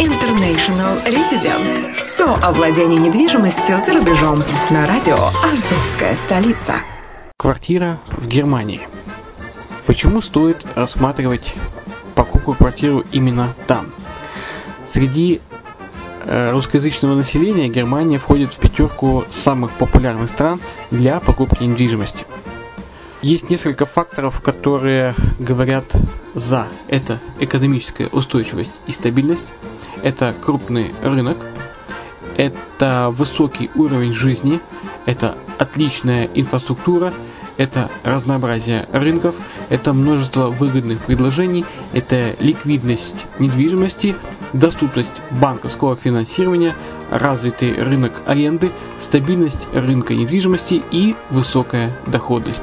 International Residence. Все о владении недвижимостью за рубежом. На радио «Азовская столица». Квартира в Германии. Почему стоит рассматривать покупку квартиру именно там? Среди э, русскоязычного населения Германия входит в пятерку самых популярных стран для покупки недвижимости. Есть несколько факторов, которые говорят за. Это экономическая устойчивость и стабильность, это крупный рынок, это высокий уровень жизни, это отличная инфраструктура, это разнообразие рынков, это множество выгодных предложений, это ликвидность недвижимости, доступность банковского финансирования, развитый рынок аренды, стабильность рынка недвижимости и высокая доходность.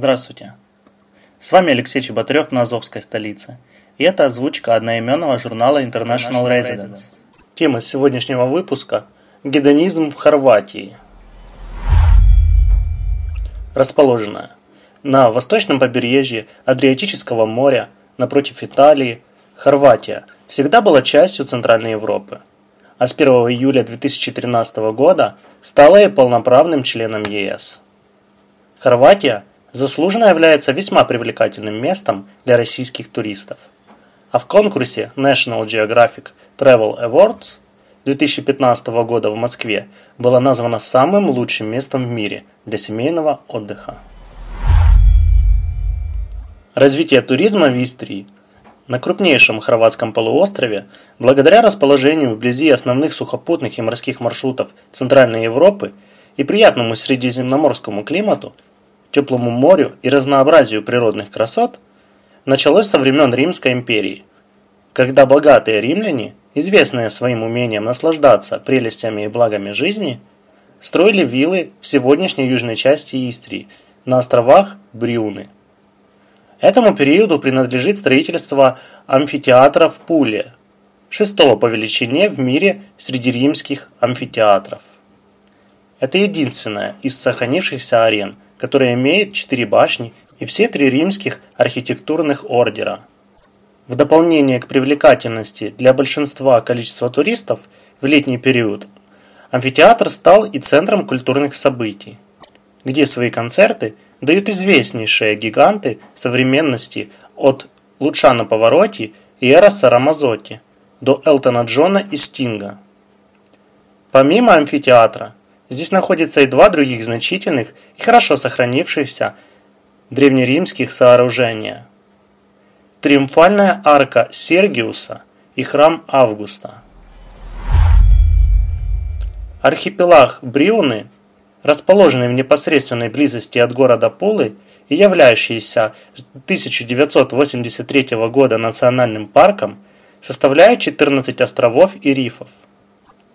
Здравствуйте. С вами Алексей Чеботарев на Азовской столице. И это озвучка одноименного журнала International Residence. Тема сегодняшнего выпуска – гедонизм в Хорватии. Расположенная на восточном побережье Адриатического моря, напротив Италии, Хорватия всегда была частью Центральной Европы, а с 1 июля 2013 года стала и полноправным членом ЕС. Хорватия заслуженно является весьма привлекательным местом для российских туристов. А в конкурсе National Geographic Travel Awards 2015 года в Москве была названа самым лучшим местом в мире для семейного отдыха. Развитие туризма в Истрии на крупнейшем хорватском полуострове, благодаря расположению вблизи основных сухопутных и морских маршрутов Центральной Европы и приятному средиземноморскому климату, теплому морю и разнообразию природных красот, началось со времен Римской империи, когда богатые римляне, известные своим умением наслаждаться прелестями и благами жизни, строили виллы в сегодняшней южной части Истрии на островах Брюны – Этому периоду принадлежит строительство амфитеатра в Пуле, шестого по величине в мире среди римских амфитеатров. Это единственная из сохранившихся арен, которая имеет четыре башни и все три римских архитектурных ордера. В дополнение к привлекательности для большинства количества туристов в летний период, амфитеатр стал и центром культурных событий, где свои концерты – дают известнейшие гиганты современности от Лучана Паваротти и Эроса Рамазотти до Элтона Джона и Стинга. Помимо амфитеатра, здесь находятся и два других значительных и хорошо сохранившихся древнеримских сооружения. Триумфальная арка Сергиуса и храм Августа. Архипелаг Бриуны расположенный в непосредственной близости от города Пулы и являющийся с 1983 года национальным парком, составляет 14 островов и рифов.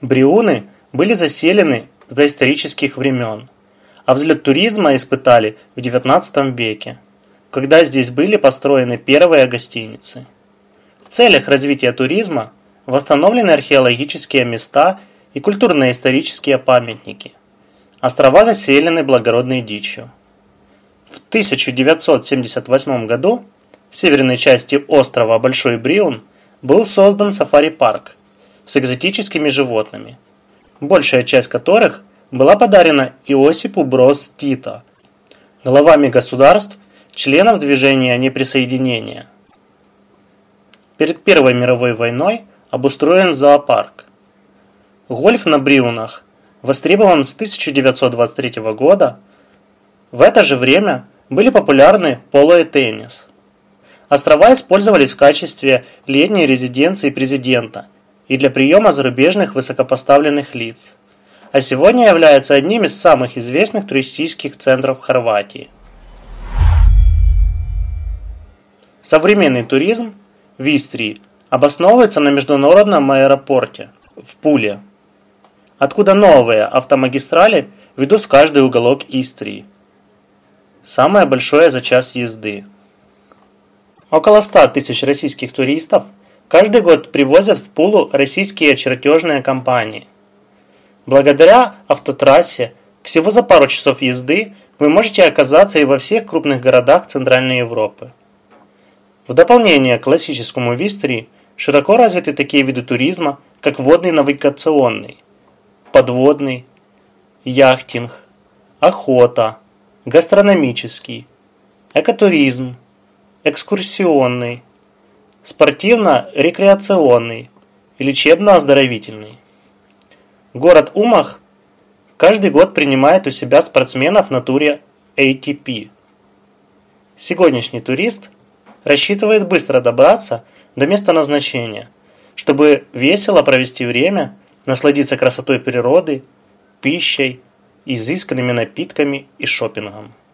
Бриуны были заселены с доисторических времен, а взлет туризма испытали в XIX веке, когда здесь были построены первые гостиницы. В целях развития туризма восстановлены археологические места и культурно-исторические памятники – Острова заселены благородной дичью. В 1978 году в северной части острова Большой Бриун был создан сафари-парк с экзотическими животными, большая часть которых была подарена Иосипу Брос Тито, главами государств, членов движения неприсоединения. Перед Первой мировой войной обустроен зоопарк. Гольф на Бриунах востребован с 1923 года, в это же время были популярны поло и теннис. Острова использовались в качестве летней резиденции президента и для приема зарубежных высокопоставленных лиц, а сегодня является одним из самых известных туристических центров Хорватии. Современный туризм в Истрии обосновывается на международном аэропорте в Пуле – откуда новые автомагистрали ведут в каждый уголок Истрии. Самое большое за час езды. Около 100 тысяч российских туристов каждый год привозят в Пулу российские чертежные компании. Благодаря автотрассе всего за пару часов езды вы можете оказаться и во всех крупных городах Центральной Европы. В дополнение к классическому Вистрии широко развиты такие виды туризма, как водный навигационный, подводный, яхтинг, охота, гастрономический, экотуризм, экскурсионный, спортивно-рекреационный и лечебно-оздоровительный. Город Умах каждый год принимает у себя спортсменов на туре ATP. Сегодняшний турист рассчитывает быстро добраться до места назначения, чтобы весело провести время – насладиться красотой природы, пищей, изысканными напитками и шопингом.